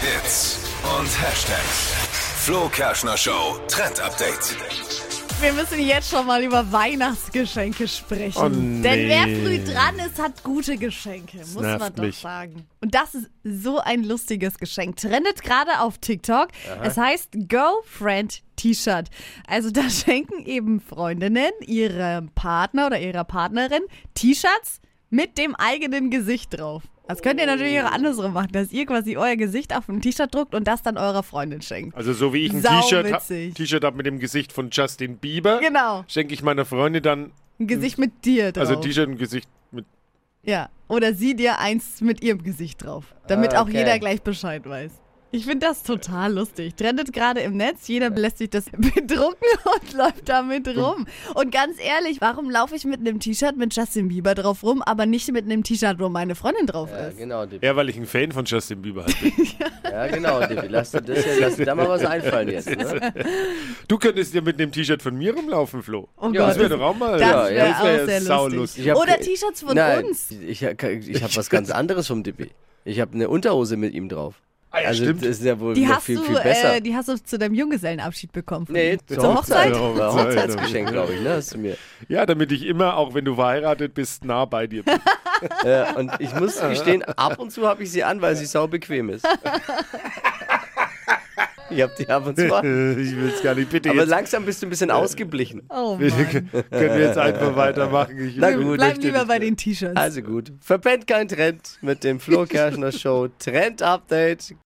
Hits und Hashtags. Flo Kerschner Show Trend Update. Wir müssen jetzt schon mal über Weihnachtsgeschenke sprechen. Oh, nee. Denn wer früh dran ist, hat gute Geschenke, muss man doch mich. sagen. Und das ist so ein lustiges Geschenk. Trendet gerade auf TikTok. Es heißt Girlfriend T-Shirt. Also da schenken eben Freundinnen ihrem Partner oder ihrer Partnerin T-Shirts mit dem eigenen Gesicht drauf. Das könnt ihr natürlich auch andersrum machen, dass ihr quasi euer Gesicht auf ein T-Shirt druckt und das dann eurer Freundin schenkt. Also so wie ich ein T-Shirt witzig. habe mit dem Gesicht von Justin Bieber, Genau. schenke ich meiner Freundin dann, Ein Gesicht mit dir drauf. also T-Shirt und Gesicht mit... Ja, oder sie dir eins mit ihrem Gesicht drauf, damit Ah, auch okay. jeder gleich Bescheid weiß. Ich finde das total lustig. Trendet gerade im Netz, jeder lässt sich das bedrucken und läuft damit rum. Und ganz ehrlich, warum laufe ich mit einem T-Shirt mit Justin Bieber drauf rum, aber nicht mit einem T-Shirt, wo meine Freundin drauf Ja, ist? genau, Dippi. Ja, weil ich ein Fan von Justin Bieber halt bin. Ja, genau, Dippi. Lass dir, das, ja- lass dir da mal was einfallen jetzt. Ne? Du könntest ja mit dem T-Shirt von mir rumlaufen, Flo. Oh Ja, Gott, Das wäre doch auch mal... das Ja, wäre ja, das auch wär sehr saulustig. lustig. Hab Oder T-Shirts von Nein, uns. Ich, ich habe was ganz anderes vom Dippi. Ich habe eine Unterhose mit ihm drauf. Ah, ja, also stimmt. das ist ja wohl Die noch hast, viel, du, viel besser. äh, die hast du zu deinem Junggesellenabschied bekommen. von nee, zur, zur Hochzeit? Hochzeit. Hochzeitsgeschenk, glaube ich, ne? Hast du mir. Ja, damit ich immer, auch wenn du verheiratet bist, nah bei dir bin. Äh, und ich muss gestehen, ab und zu habe ich sie an, weil sie sau bequem ist. Ich habe die ab und zu an. ich will es gar nicht, bitte Aber jetzt. langsam bist du ein bisschen ausgeblichen. Oh Mann. können wir jetzt einfach weitermachen? Ich, Na Wir gut, bleiben möchte lieber nicht bei den T-Shirts. Also gut. Verpennt kein Trend mit dem Flo Kerschner Show Trend Update.